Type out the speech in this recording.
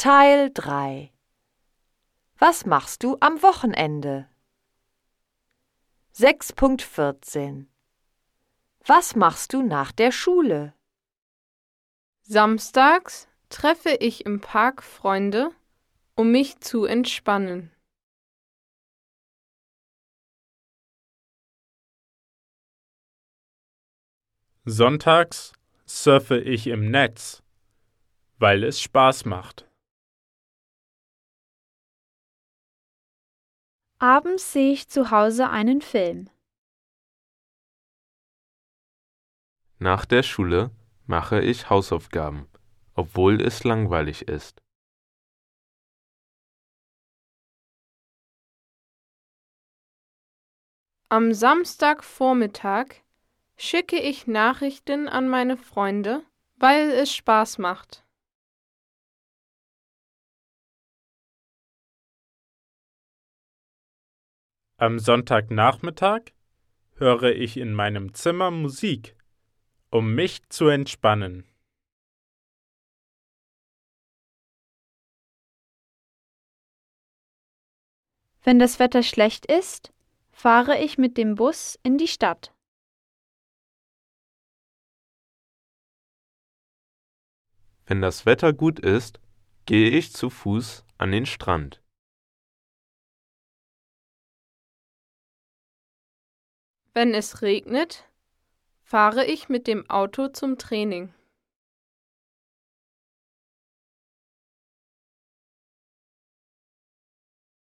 Teil 3 Was machst du am Wochenende? 6.14 Was machst du nach der Schule? Samstags treffe ich im Park Freunde, um mich zu entspannen. Sonntags surfe ich im Netz, weil es Spaß macht. Abends sehe ich zu Hause einen Film. Nach der Schule mache ich Hausaufgaben, obwohl es langweilig ist. Am Samstagvormittag schicke ich Nachrichten an meine Freunde, weil es Spaß macht. Am Sonntagnachmittag höre ich in meinem Zimmer Musik, um mich zu entspannen. Wenn das Wetter schlecht ist, fahre ich mit dem Bus in die Stadt. Wenn das Wetter gut ist, gehe ich zu Fuß an den Strand. Wenn es regnet, fahre ich mit dem Auto zum Training.